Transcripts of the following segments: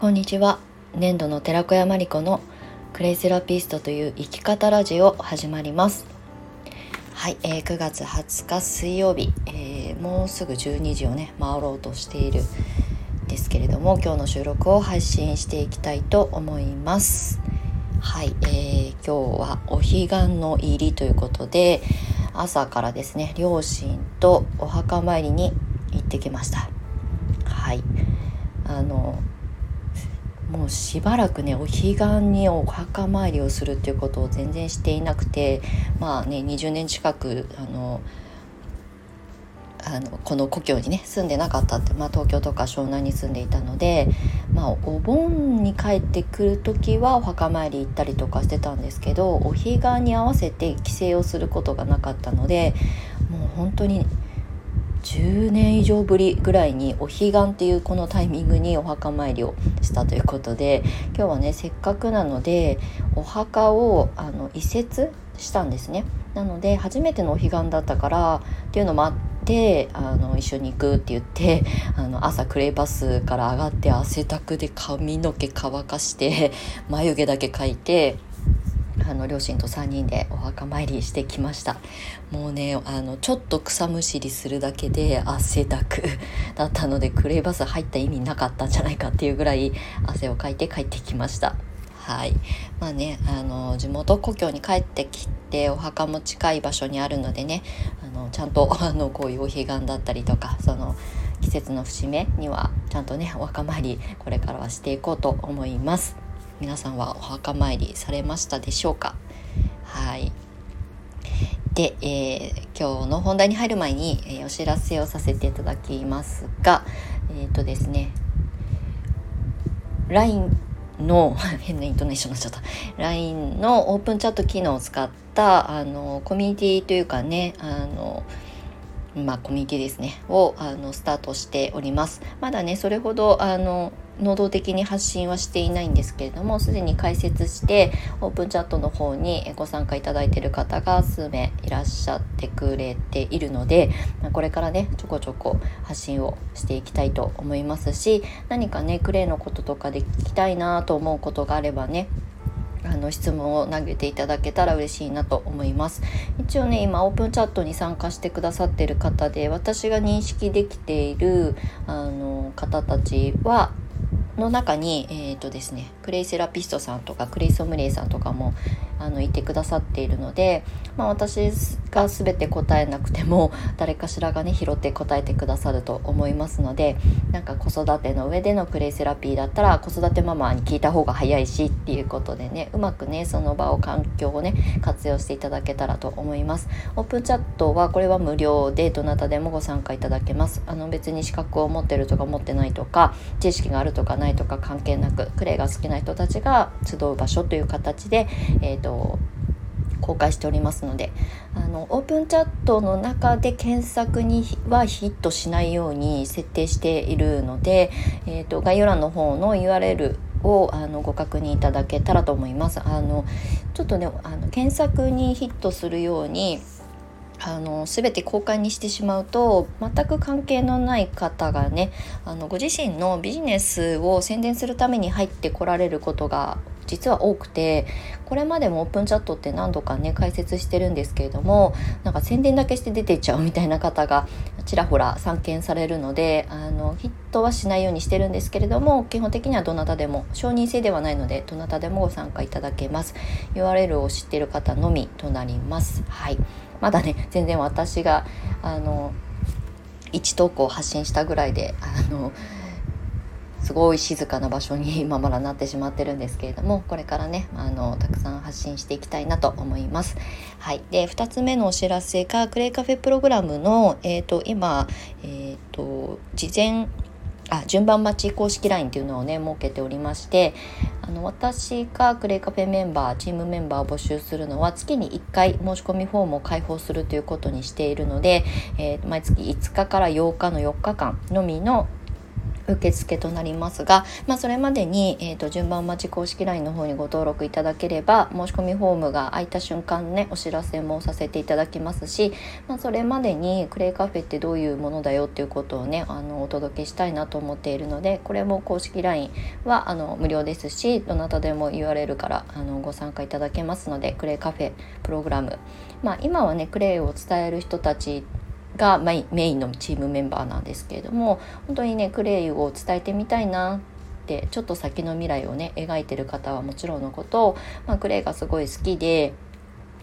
こんにちは。年度の寺子屋まりこのクレイセラピストという生き方ラジオ始まります。はい、えー、9月20日水曜日、えー、もうすぐ12時をね回ろうとしているですけれども今日の収録を配信していきたいと思います。はい、えー、今日はお彼岸の入りということで朝からですね両親とお墓参りに行ってきました。はいあのもうしばらくねお彼岸にお墓参りをするっていうことを全然していなくてまあね20年近くあのあのこの故郷にね住んでなかったって、まあ、東京とか湘南に住んでいたので、まあ、お盆に帰ってくる時はお墓参り行ったりとかしてたんですけどお彼岸に合わせて帰省をすることがなかったのでもう本当に10年以上ぶりぐらいにお彼岸っていうこのタイミングにお墓参りをしたということで今日はねせっかくなのでお墓をあの移設したんですね。なので初めてのお彼岸だったからっていうのもあってあの一緒に行くって言ってあの朝クレイバスから上がって汗だくで髪の毛乾かして眉毛だけ描いてあの両親と3人でお墓参りしてきました。もうねあのちょっと草むしりするだけで汗だく だったのでクレーバス入った意味なかったんじゃないかっていうぐらい汗をかいて帰ってきました。はい。まあねあの地元故郷に帰ってきてお墓も近い場所にあるのでねあのちゃんと あのこういうお彼岸だったりとかその季節の節目にはちゃんとねお墓参りこれからはしていこうと思います。皆さんはお墓参りされましたでしょうか？はい。で、えー、今日の本題に入る前に、えー、お知らせをさせていただきますがえっ、ー、とですね LINE の 変なイントネーションになっちゃった。LINE のオープンチャット機能を使ったあのコミュニティというかねあのまあ、コミュニティですねをあのスタートしております。まだねそれほどあの能動的に発信はしていないんですけれどもすでに開設してオープンチャットの方にご参加いただいている方が数名いらっしゃってくれているのでこれからねちょこちょこ発信をしていきたいと思いますし何かねクレイのこととかで聞きたいなと思うことがあればねあの質問を投げていただけたら嬉しいなと思います。一応ね今オープンチャットに参加してくださっている方で私が認識できているあの方たちはの中に、えーとですね、クレイセラピストさんとかクレイソムレイさんとかもあのいてくださっているので、まあ、私が全て答えなくても 誰かしらがね拾って答えてくださると思いますのでなんか子育ての上でのクレイセラピーだったら子育てママに聞いた方が早いしっていうことでねうまくねその場を環境をね活用していただけたらと思います。オープンチャットはこれは無料でどなたでもご参加いただけます。あの別に資格を持ってるとか持ってないとか知識があるとかないとか関係なくクレイが好きな人たちが集う場所という形でえ、ー、ととと公開しておりますのであのオープンチャットの中で検索にはヒットしないように設定しているので、えーと、概要欄の方の URL をあのご確認いただけたらと思います。あのちょっとねあの検索にヒットするようにあの全て公開にしてしまうと全く関係のない方がねあのご自身のビジネスを宣伝するために入ってこられることが実は多くてこれまでもオープンチャットって何度かね解説してるんですけれどもなんか宣伝だけして出てっちゃうみたいな方がちらほら散見されるのであのヒットはしないようにしてるんですけれども基本的にはどなたでも承認制ではないのでどなたでもご参加いただけます。URL を知ってる方のみとなります。はい。まだね全然私があの1投稿発信したぐらいであのすごい静かな場所に 今まだなってしまってるんですけれどもこれからねあのたくさん発信していきたいなと思います。はい、で2つ目のお知らせがクレイカフェプログラムの、えーと、今、えーと、事前あ順番待ち公式 LINE っていうのをね設けておりましてあの私がクレイカフェメンバーチームメンバーを募集するのは月に1回申し込みフォームを開放するということにしているので、えー、毎月5日から8日の4日間のみの受付となりますが、まあ、それまでに、えーと、順番待ち公式 LINE の方にご登録いただければ申し込みフォームが開いた瞬間ねお知らせもさせていただきますし、まあ、それまでにクレイカフェってどういうものだよっていうことをねあのお届けしたいなと思っているのでこれも公式 LINE はあの無料ですしどなたでも URL からあのご参加いただけますのでクレイカフェプログラム、まあ、今はねクレイを伝える人たちがメインのチームメンバーなんですけれども本当にねクレイを伝えてみたいなってちょっと先の未来をね描いてる方はもちろんのこと、まあ、クレイがすごい好きで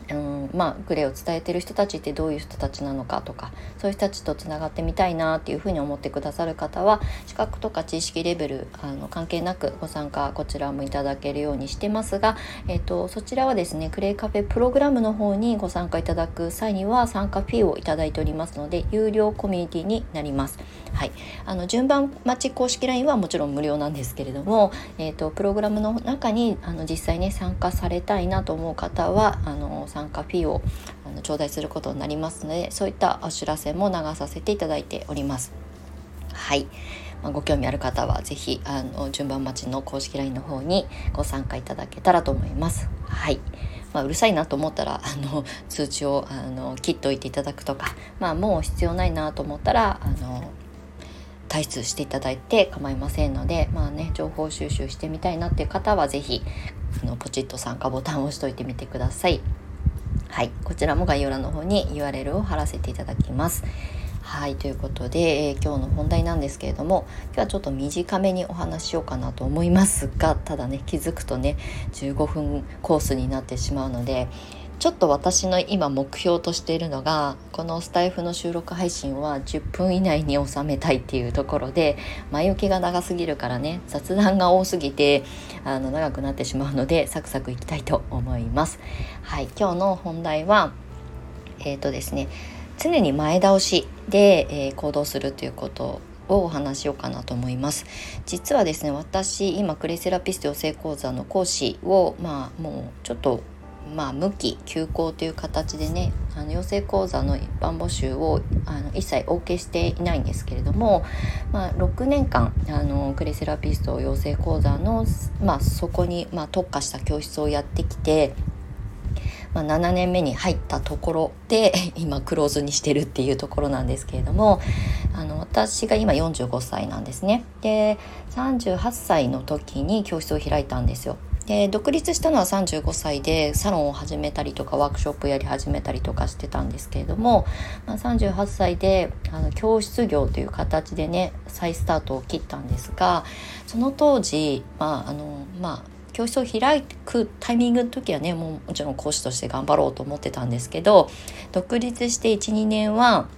うんまあ、グレーを伝えてる人たちってどういう人たちなのかとかそういう人たちとつながってみたいなっていうふうに思ってくださる方は資格とか知識レベルあの関係なくご参加こちらもいただけるようにしてますが、えーと、そちらはですねクレイカフェプログラムの方にご参加いただく際には参加フィーをいただいておりますので有料コミュニティになります。はい、あの順番待ち公式 LINE はもちろん無料なんですけれども、えーと、プログラムの中にあの実際に参加されたいなと思う方はあの参加フィーをあの頂戴することになりますのでそういったお知らせも流させていただいております。はい、まあ、ご興味ある方は是非あの順番待ちの公式 LINE の方にご参加いただけたらと思います。はい。まあ、うるさいなと思ったら あの通知をあの切っておいていただくとか、まあ、もう必要ないなと思ったらあの退出していただいて構いませんのでまあね情報収集してみたいなっていう方は是非あのポチッと参加ボタンを押しといてみてください。はい、こちらも概要欄の方に URL を貼らせていただきます。はいということで、えー、今日の本題なんですけれども今日はちょっと短めにお話ししようかなと思いますがただね気づくとね15分コースになってしまうのでちょっと私の今目標としているのがこのスタイフの収録配信は10分以内に収めたいっていうところで前置きが長すぎるからね雑談が多すぎてあの長くなってしまうのでサクサクいきたいと思います。はい、今日の本題はえっ、ー、とですね常に前倒しで、えー、行動するということをお話しようかなと思います実はですね私今クレイセラピスト養成講座の講師をまあもうちょっとまあ、無期休校という形でねあの養成講座の一般募集をあの一切お受けしていないんですけれども、まあ、6年間あのクレセラピスト養成講座の、まあ、そこに、まあ、特化した教室をやってきてまあ、7年目に入ったところで 今クローズにしてるっていうところなんですけれどもあの私が今45歳なんですね。で38歳の時に教室を開いたんですよ。で独立したのは35歳でサロンを始めたりとかワークショップやり始めたりとかしてたんですけれども、まあ、38歳であの教室業という形でね再スタートを切ったんですがその当時まああのまあ教室を開くタイミングの時はねもうもちろん講師として頑張ろうと思ってたんですけど独立して12年は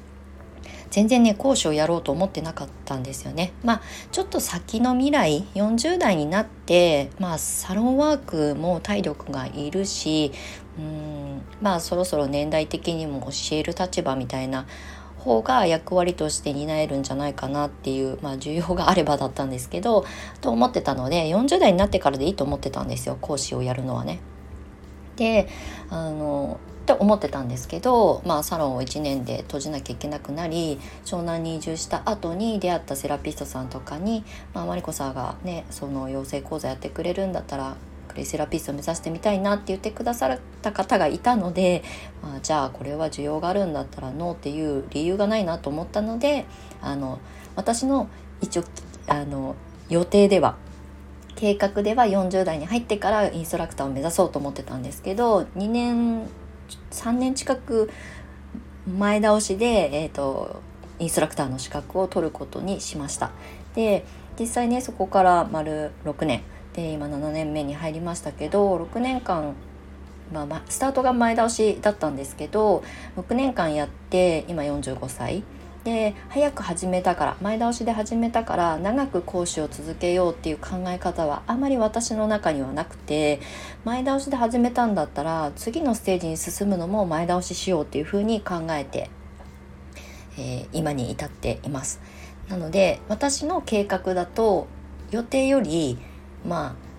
全然ね講師をやろうと思ってなかったんですよね。まあちょっと先の未来40代になってまあサロンワークも体力がいるしうんまあそろそろ年代的にも教える立場みたいな方が役割として担えるんじゃないかなっていう、まあ、需要があればだったんですけどと思ってたので40代になってからでいいと思ってたんですよ講師をやるのはね。であのって思ってたんですけど、まあ、サロンを1年で閉じなきゃいけなくなり湘南に移住した後に出会ったセラピストさんとかに、まあ、マリコさんがねその養成講座やってくれるんだったらクレイセラピストを目指してみたいなって言ってくださった方がいたので、まあ、じゃあこれは需要があるんだったらノーっていう理由がないなと思ったのであの私の一応あの予定では計画では40代に入ってからインストラクターを目指そうと思ってたんですけど2年3年近く前倒しで、えーと、インストラクターの資格を取ることにしました。で実際ねそこから丸6年で今7年目に入りましたけど6年間、まあ、スタートが前倒しだったんですけど6年間やって今45歳で早く始めたから前倒しで始めたから長く講師を続けようっていう考え方はあまり私の中にはなくて前倒しで始めたんだったら次のステージに進むのも前倒ししようっていうふうに考えて、えー、今に至っています。なので私の計画だと予定よりまあ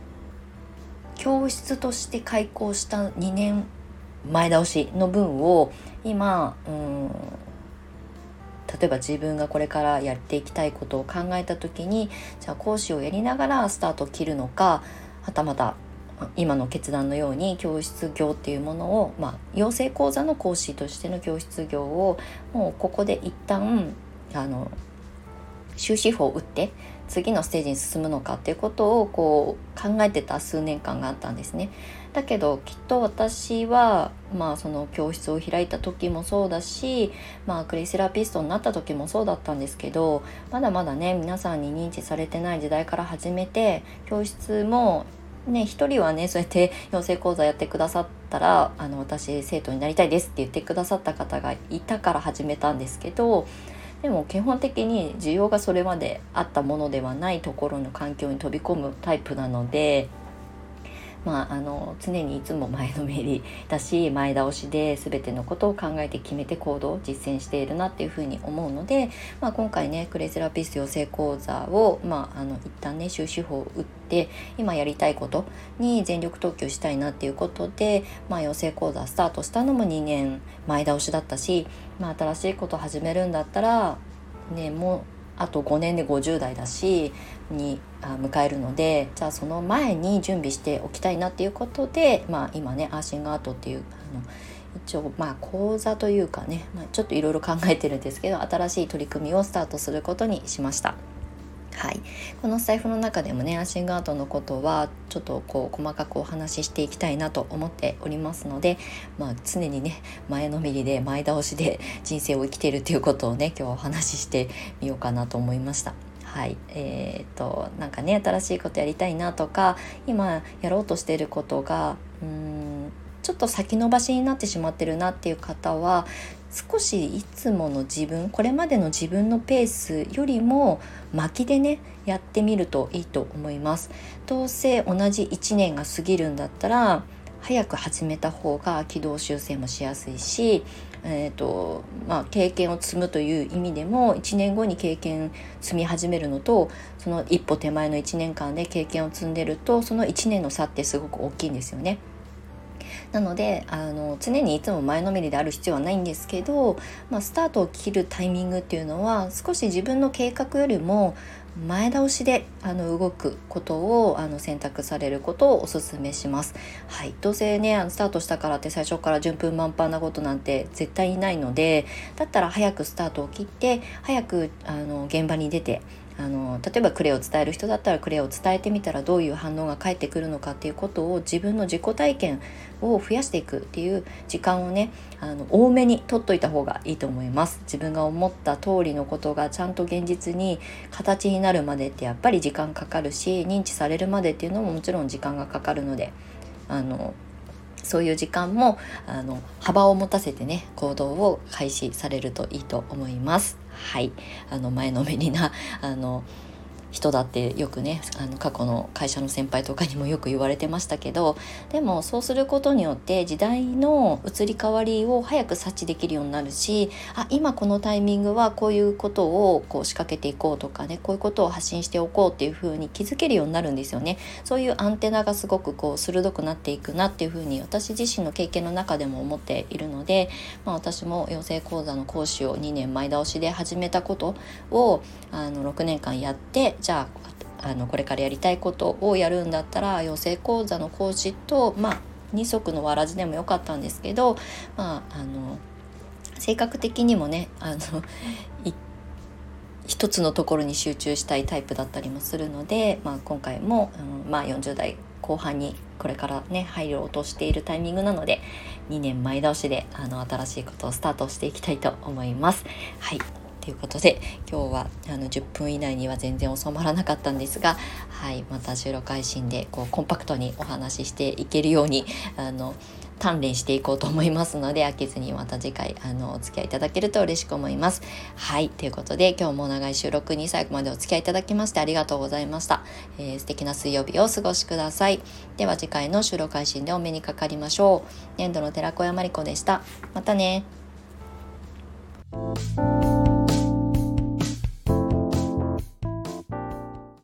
教室として開校した2年前倒しの分を今うん例えば自分がこれからやっていきたいことを考えた時にじゃあ講師をやりながらスタートを切るのかはたまた今の決断のように教室業っていうものを、まあ、養成講座の講師としての教室業をもうここで一旦あの終止符を打って次のステージに進むのかっていうことをこう考えてた数年間があったんですね。だけどきっと私は、まあ、その教室を開いた時もそうだし、まあ、クレイセラピストになった時もそうだったんですけどまだまだね皆さんに認知されてない時代から始めて教室もね、一人はねそうやって 養成講座やってくださったらあの私生徒になりたいですって言ってくださった方がいたから始めたんですけどでも基本的に需要がそれまであったものではないところの環境に飛び込むタイプなのでまあ、あの常にいつも前のめりだし 前倒しで全てのことを考えて決めて行動を実践しているなっていうふうに思うので、まあ、今回ねクレイセラピスト養成講座を、まあ、あの一旦ね終止符を打って今やりたいことに全力投球したいなっていうことで、まあ、養成講座スタートしたのも2年前倒しだったし、まあ、新しいこと始めるんだったらねもうあと5年で50代だしに迎えるのでじゃあその前に準備しておきたいなっていうことで、まあ、今ねアーシングアートっていうあの一応まあ講座というかね、まあ、ちょっといろいろ考えてるんですけど新しい取り組みをスタートすることにしました。はい、このスタイフの中でもねアシングアートのことはちょっとこう細かくお話ししていきたいなと思っておりますので、まあ、常にね前のめりで前倒しで人生を生きているということをね今日はお話ししてみようかなと思いました。はいえーと、なんかね新しいことやりたいなとか今やろうとしていることがうんちょっと先延ばしになってしまってるなっていう方は少しいつもの自分これまでの自分のペースよりも巻きでねやってみるといいと思いますどうせ同じ1年が過ぎるんだったら早く始めた方が軌道修正もしやすいし、えーとまあ、経験を積むという意味でも1年後に経験積み始めるのとその一歩手前の1年間で経験を積んでるとその1年の差ってすごく大きいんですよね。なのであの常にいつも前のめりである必要はないんですけど、まあ、スタートを切るタイミングっていうのは少し自分の計画よりも前倒しであの動くことをあの選択されることをお勧めします。はい、どうせねあのスタートしたからって最初から順風満帆なことなんて絶対にないのでだったら早くスタートを切って早くあの現場に出てあの例えばクレを伝える人だったらクレを伝えてみたらどういう反応が返ってくるのかっていうことを自分の自己体験を増やしていくっていう時間をねあの多めに取っといた方がいいと思います自分が思った通りのことがちゃんと現実に形になるまでってやっぱり時間かかるし認知されるまでっていうのももちろん時間がかかるのであのそういう時間もあの幅を持たせてね行動を開始されるといいと思います。はい。あの前のめりなあの人だってよくねあの過去の会社の先輩とかにもよく言われてましたけどでもそうすることによって時代の移り変わりを早く察知できるようになるしあ今このタイミングはこういうことをこう仕掛けていこうとかねこういうことを発信しておこうっていうふうに気づけるようになるんですよね。そういうアンテナがすごくこう鋭くなっていくなっていうふうに私自身の経験の中でも思っているので、まあ、私も養成講座の講師を2年前倒しで始めたことをあの6年間やってじゃああのこれからやりたいことをやるんだったら養成講座の講師とまあ二足のわらじでもよかったんですけどまああの性格的にもねあの一つのところに集中したいタイプだったりもするので、まあ、今回も、うん、まあ、40代後半にこれからね入ろうとしているタイミングなので2年前倒しであの新しいことをスタートしていきたいと思います。はいということで今日はあの10分以内には全然収まらなかったんですが、はい、また収録配信でこうコンパクトにお話ししていけるようにあの鍛錬していこうと思いますので飽きずにまた次回あのお付き合いいただけると嬉しく思います。はいということで今日も長い収録に最後までお付き合いいただきましてありがとうございました。えー、素敵な水曜日をお過ごしください。では次回の収録配信でお目にかかりましょう。年度の寺子屋まりこでした。またね。